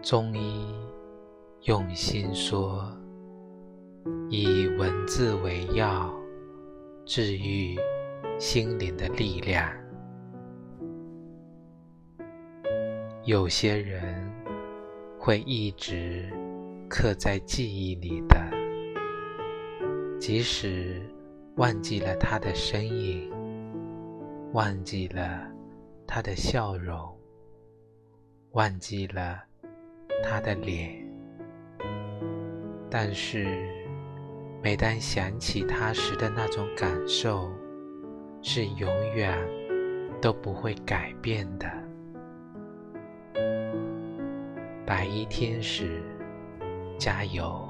中医用心说，以文字为药，治愈心灵的力量。有些人会一直刻在记忆里的，即使忘记了他的身影，忘记了他的笑容，忘记了。他的脸，但是每当想起他时的那种感受，是永远都不会改变的。白衣天使，加油！